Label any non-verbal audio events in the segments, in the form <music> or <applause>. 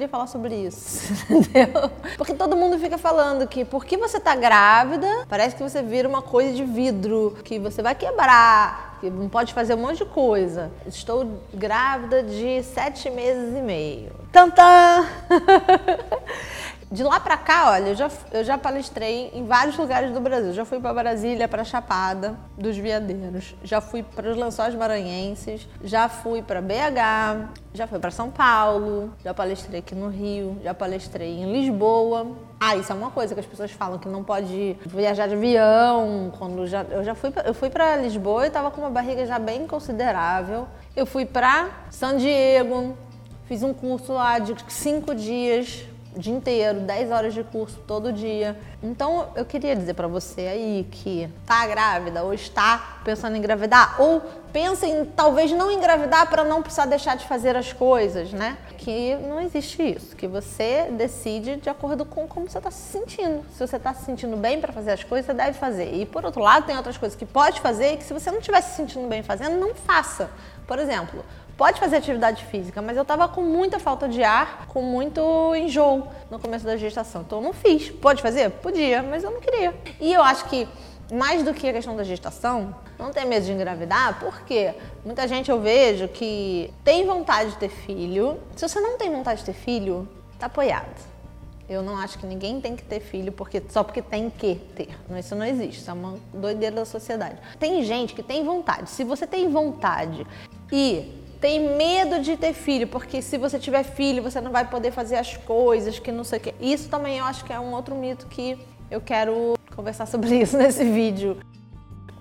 queria falar sobre isso, <laughs> entendeu? Porque todo mundo fica falando que porque você tá grávida, parece que você vira uma coisa de vidro, que você vai quebrar, que não pode fazer um monte de coisa. Estou grávida de sete meses e meio. Tantã! <laughs> De lá pra cá, olha, eu já, eu já palestrei em vários lugares do Brasil. Já fui para Brasília, para Chapada dos Veadeiros, já fui para os Lençóis Maranhenses, já fui para BH, já fui para São Paulo, já palestrei aqui no Rio, já palestrei em Lisboa. Ah, isso é uma coisa que as pessoas falam que não pode viajar de avião. Quando já, eu já fui, eu fui para Lisboa e tava com uma barriga já bem considerável. Eu fui para San Diego, fiz um curso lá de cinco dias o dia inteiro, 10 horas de curso todo dia. Então eu queria dizer para você aí que tá grávida ou está pensando em engravidar ou pensa em talvez não engravidar para não precisar deixar de fazer as coisas, né? Que não existe isso, que você decide de acordo com como você está se sentindo. Se você está se sentindo bem para fazer as coisas, você deve fazer. E por outro lado, tem outras coisas que pode fazer e que se você não estiver se sentindo bem fazendo, não faça. Por exemplo, pode fazer atividade física, mas eu tava com muita falta de ar, com muito enjoo no começo da gestação. Então eu não fiz. Pode fazer? Podia, mas eu não queria. E eu acho que mais do que a questão da gestação, não ter medo de engravidar, porque muita gente eu vejo que tem vontade de ter filho. Se você não tem vontade de ter filho, tá apoiado. Eu não acho que ninguém tem que ter filho porque, só porque tem que ter. Isso não existe, isso é uma doideira da sociedade. Tem gente que tem vontade. Se você tem vontade e tem medo de ter filho, porque se você tiver filho, você não vai poder fazer as coisas, que não sei o quê. Isso também eu acho que é um outro mito que eu quero conversar sobre <laughs> isso nesse vídeo.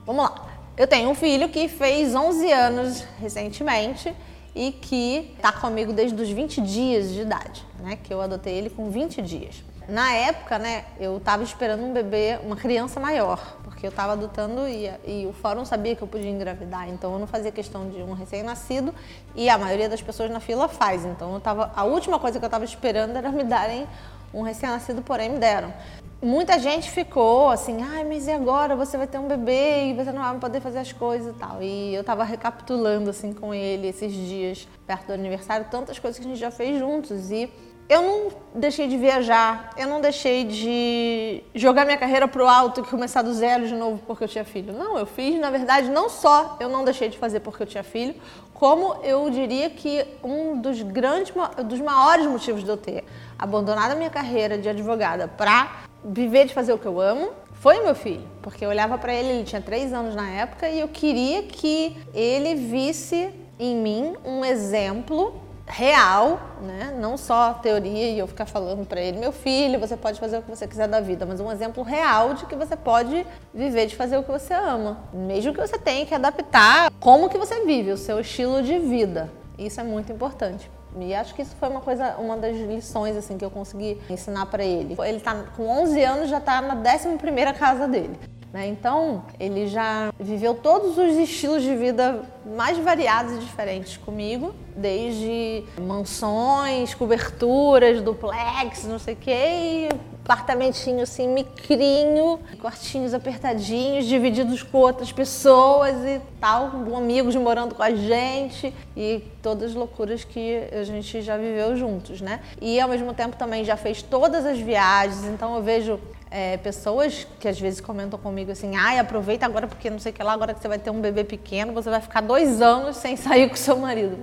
Vamos lá. Eu tenho um filho que fez 11 anos recentemente e que está comigo desde os 20 dias de idade, né? Que eu adotei ele com 20 dias. Na época, né, eu estava esperando um bebê, uma criança maior, porque eu estava adotando e, e, o fórum sabia que eu podia engravidar, então eu não fazia questão de um recém-nascido e a maioria das pessoas na fila faz. Então eu tava, a última coisa que eu estava esperando era me darem um recém-nascido, porém me deram. Muita gente ficou assim, ai, mas e agora? Você vai ter um bebê e você não vai poder fazer as coisas e tal. E eu estava recapitulando assim com ele esses dias perto do aniversário, tantas coisas que a gente já fez juntos e eu não deixei de viajar, eu não deixei de jogar minha carreira pro alto e começar do zero de novo porque eu tinha filho. Não, eu fiz, na verdade, não só eu não deixei de fazer porque eu tinha filho, como eu diria que um dos grandes, dos maiores motivos de eu ter abandonado a minha carreira de advogada para viver de fazer o que eu amo foi meu filho, porque eu olhava para ele, ele tinha três anos na época e eu queria que ele visse em mim um exemplo real, né? Não só teoria e eu ficar falando para ele, meu filho, você pode fazer o que você quiser da vida, mas um exemplo real de que você pode viver de fazer o que você ama, mesmo que você tenha que adaptar como que você vive, o seu estilo de vida. Isso é muito importante. E acho que isso foi uma coisa, uma das lições assim que eu consegui ensinar para ele. Ele tá com 11 anos já está na 11 primeira casa dele. Né? Então, ele já viveu todos os estilos de vida mais variados e diferentes comigo, desde mansões, coberturas, duplex, não sei o quê, apartamentinho assim, micrinho, quartinhos apertadinhos, divididos com outras pessoas e tal, amigos morando com a gente e todas as loucuras que a gente já viveu juntos, né? E ao mesmo tempo também já fez todas as viagens, então eu vejo é, pessoas que às vezes comentam comigo assim, ai, aproveita agora porque não sei o que lá, agora que você vai ter um bebê pequeno, você vai ficar dois anos sem sair com seu marido.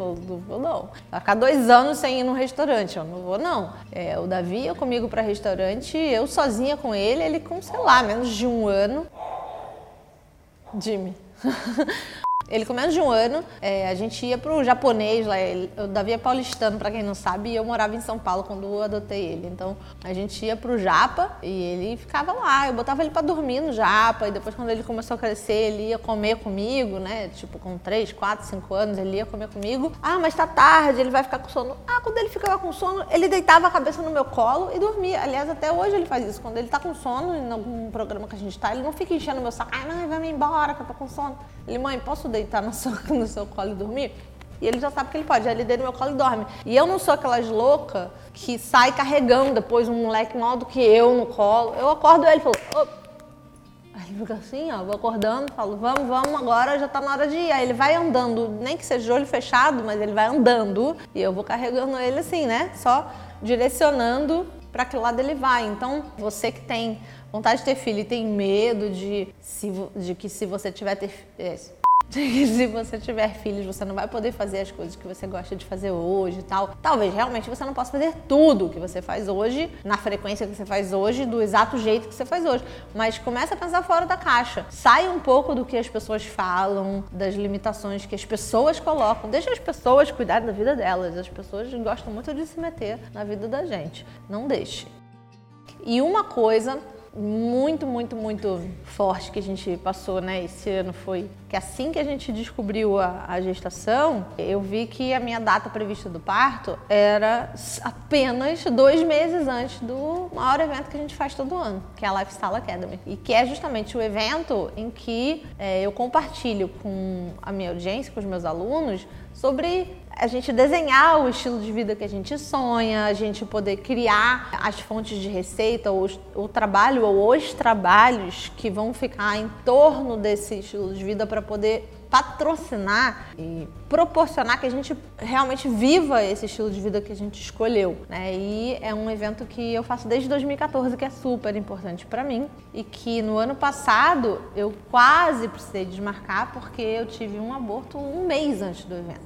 Vou, não. Ficar dois anos sem ir num restaurante. Eu não vou, não. É, o Davi ia comigo para restaurante, eu sozinha com ele, ele com, sei lá, menos de um ano. Jimmy. <laughs> Ele com menos de um ano, é, a gente ia pro japonês lá, o Davi é paulistano, para quem não sabe, e eu morava em São Paulo quando eu adotei ele. Então a gente ia pro Japa e ele ficava lá. Eu botava ele para dormir no Japa, e depois quando ele começou a crescer, ele ia comer comigo, né? Tipo, com 3, 4, 5 anos, ele ia comer comigo. Ah, mas tá tarde, ele vai ficar com sono. Ah, quando ele ficava com sono, ele deitava a cabeça no meu colo e dormia. Aliás, até hoje ele faz isso. Quando ele tá com sono, em algum programa que a gente tá, ele não fica enchendo meu saco. Ai, mãe, vai me embora que eu tô com sono. Ele, mãe, posso deitar no seu, <laughs> no seu colo e dormir? E ele já sabe que ele pode. Ele deita no meu colo e dorme. E eu não sou aquelas loucas que sai carregando depois um moleque maior do que eu no colo. Eu acordo ele e falo, oh. Aí ele fica assim, ó, vou acordando, falo, vamos, vamos, agora já tá na hora de ir. Aí ele vai andando, nem que seja de olho fechado, mas ele vai andando. E eu vou carregando ele assim, né? Só direcionando para que lado ele vai. Então, você que tem vontade de ter filho e tem medo de, se, de que se você tiver ter, <laughs> se você tiver filhos, você não vai poder fazer as coisas que você gosta de fazer hoje e tal. Talvez realmente você não possa fazer tudo que você faz hoje, na frequência que você faz hoje, do exato jeito que você faz hoje. Mas começa a pensar fora da caixa. Sai um pouco do que as pessoas falam, das limitações que as pessoas colocam. Deixa as pessoas cuidarem da vida delas. As pessoas gostam muito de se meter na vida da gente. Não deixe. E uma coisa muito, muito, muito forte que a gente passou né, esse ano foi que assim que a gente descobriu a, a, gestação, eu vi que a minha data prevista do parto era apenas dois meses antes do maior evento que a gente faz todo ano, que é a Lifestyle Academy. E que é justamente o evento em que é, eu compartilho com a minha audiência, com os meus alunos, sobre a gente desenhar o estilo de vida que a gente sonha, a gente poder criar as fontes de receita, ou o trabalho ou os trabalhos que vão ficar em torno desse estilo de vida para poder patrocinar e proporcionar que a gente realmente viva esse estilo de vida que a gente escolheu, né? E é um evento que eu faço desde 2014 que é super importante para mim e que no ano passado eu quase precisei desmarcar porque eu tive um aborto um mês antes do evento.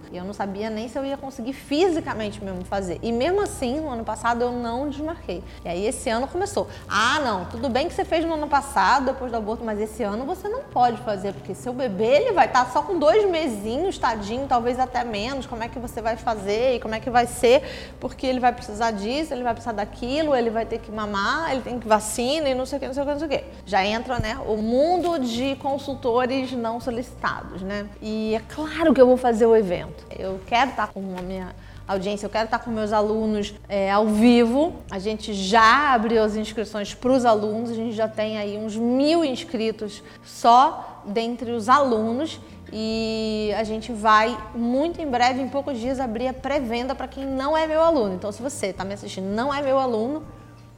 E eu não sabia nem se eu ia conseguir fisicamente mesmo fazer. E mesmo assim, no ano passado eu não desmarquei. E aí esse ano começou. Ah, não, tudo bem que você fez no ano passado, depois do aborto, mas esse ano você não pode fazer, porque seu bebê ele vai estar só com dois mesinhos, tadinho, talvez até menos. Como é que você vai fazer e como é que vai ser? Porque ele vai precisar disso, ele vai precisar daquilo, ele vai ter que mamar, ele tem que vacina e não sei o que, não sei o que, não sei o que. Já entra, né, o mundo de consultores não solicitados, né? E é claro que eu vou fazer o evento. Eu quero estar com a minha audiência, eu quero estar com meus alunos é, ao vivo. A gente já abriu as inscrições para os alunos, a gente já tem aí uns mil inscritos só dentre os alunos. E a gente vai muito em breve, em poucos dias, abrir a pré-venda para quem não é meu aluno. Então, se você está me assistindo não é meu aluno,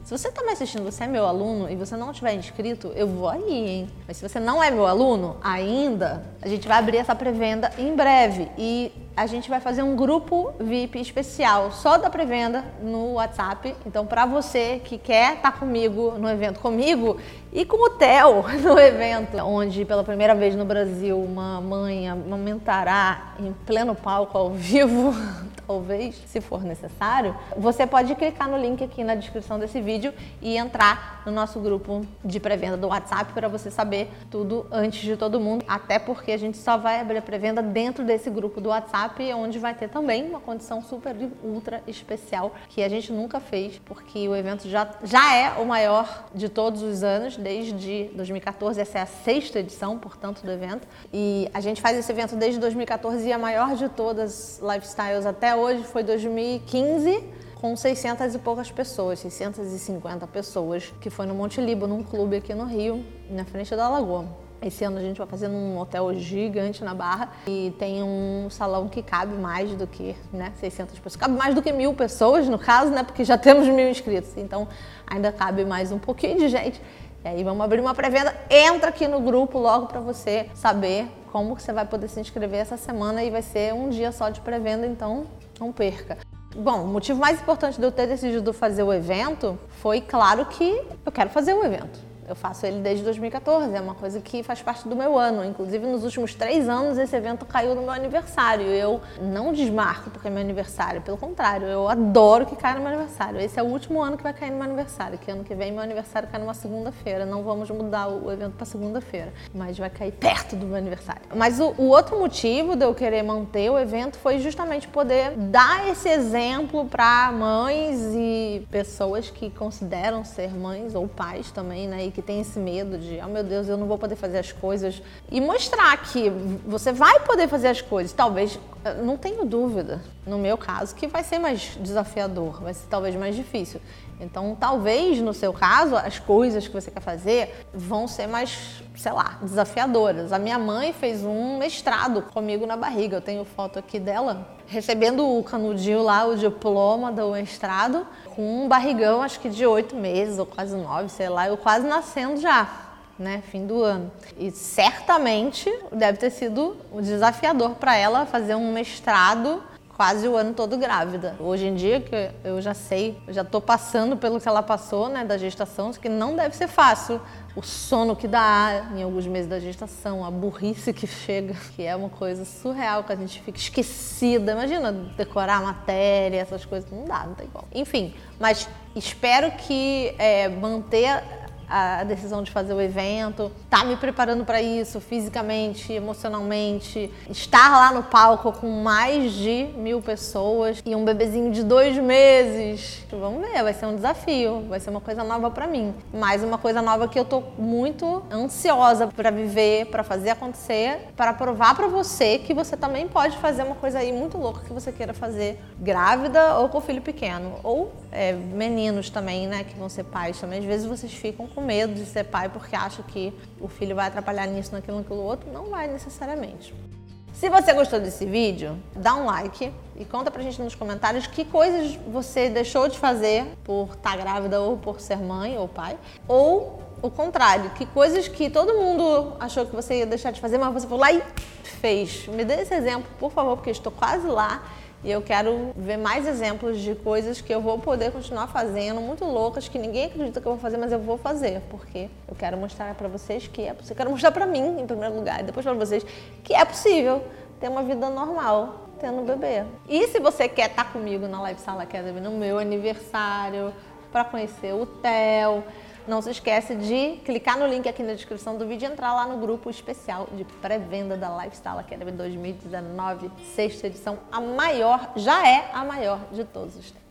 se você está me assistindo, você é meu aluno e você não tiver inscrito, eu vou aí, hein? Mas se você não é meu aluno ainda, a gente vai abrir essa pré-venda em breve e a gente vai fazer um grupo VIP especial só da pré-venda no WhatsApp. Então, para você que quer estar tá comigo no evento comigo e com o Theo <laughs> no evento, onde pela primeira vez no Brasil uma mãe amamentará em pleno palco ao vivo, talvez, se for necessário, você pode clicar no link aqui na descrição desse vídeo e entrar no nosso grupo de pré-venda do WhatsApp para você saber tudo antes de todo mundo, até porque a gente só vai abrir a pré-venda dentro desse grupo do WhatsApp onde vai ter também uma condição super ultra especial que a gente nunca fez, porque o evento já, já é o maior de todos os anos, desde 2014. Essa é a sexta edição, portanto, do evento. E a gente faz esse evento desde 2014 e a maior de todas lifestyles até hoje foi 2015 com 600 e poucas pessoas, 650 pessoas, que foi no Monte Libo, num clube aqui no Rio, na frente da Lagoa. Esse ano a gente vai fazer num hotel gigante na Barra e tem um salão que cabe mais do que né, 600 pessoas. Cabe mais do que mil pessoas, no caso, né? Porque já temos mil inscritos. Então ainda cabe mais um pouquinho de gente. E aí vamos abrir uma pré-venda. Entra aqui no grupo logo para você saber como que você vai poder se inscrever essa semana e vai ser um dia só de pré-venda, então não perca. Bom, o motivo mais importante de eu ter decidido fazer o evento foi, claro, que eu quero fazer o evento. Eu faço ele desde 2014, é uma coisa que faz parte do meu ano. Inclusive, nos últimos três anos, esse evento caiu no meu aniversário. Eu não desmarco porque é meu aniversário, pelo contrário, eu adoro que caia no meu aniversário. Esse é o último ano que vai cair no meu aniversário, que ano que vem meu aniversário cai numa segunda-feira. Não vamos mudar o evento para segunda-feira, mas vai cair perto do meu aniversário. Mas o, o outro motivo de eu querer manter o evento foi justamente poder dar esse exemplo para mães e pessoas que consideram ser mães ou pais também, né? Que tem esse medo de, oh meu Deus, eu não vou poder fazer as coisas. E mostrar que você vai poder fazer as coisas. Talvez, não tenho dúvida, no meu caso, que vai ser mais desafiador, vai ser talvez mais difícil. Então, talvez no seu caso, as coisas que você quer fazer vão ser mais, sei lá, desafiadoras. A minha mãe fez um mestrado comigo na barriga. Eu tenho foto aqui dela recebendo o canudinho lá, o diploma do mestrado, com um barrigão, acho que de oito meses ou quase nove, sei lá, eu quase nascendo já. Né, fim do ano. E certamente deve ter sido desafiador para ela fazer um mestrado quase o ano todo grávida. Hoje em dia, que eu já sei, eu já tô passando pelo que ela passou, né, da gestação, que não deve ser fácil. O sono que dá em alguns meses da gestação, a burrice que chega, que é uma coisa surreal, que a gente fica esquecida. Imagina decorar a matéria, essas coisas, não dá, não tem como. Enfim, mas espero que é, manter a decisão de fazer o evento, tá me preparando para isso fisicamente, emocionalmente, estar lá no palco com mais de mil pessoas e um bebezinho de dois meses. Vamos ver, vai ser um desafio, vai ser uma coisa nova para mim, mas uma coisa nova que eu tô muito ansiosa para viver, para fazer acontecer, para provar para você que você também pode fazer uma coisa aí muito louca que você queira fazer grávida ou com filho pequeno ou é, meninos também, né, que vão ser pais também. Às vezes vocês ficam com medo de ser pai porque acha que o filho vai atrapalhar nisso, naquilo, naquilo outro. Não vai necessariamente. Se você gostou desse vídeo, dá um like e conta pra gente nos comentários que coisas você deixou de fazer por estar tá grávida ou por ser mãe ou pai. Ou o contrário, que coisas que todo mundo achou que você ia deixar de fazer, mas você foi lá e fez. Me dê esse exemplo, por favor, porque estou quase lá e eu quero ver mais exemplos de coisas que eu vou poder continuar fazendo, muito loucas, que ninguém acredita que eu vou fazer, mas eu vou fazer, porque eu quero mostrar para vocês que é possível. Eu quero mostrar para mim, em primeiro lugar, e depois para vocês, que é possível ter uma vida normal tendo um bebê. E se você quer estar comigo na Live Sala Academy no meu aniversário, para conhecer o Theo, não se esquece de clicar no link aqui na descrição do vídeo e entrar lá no grupo especial de pré-venda da Lifestyle Academy 2019, sexta edição, a maior, já é a maior de todos os tempos.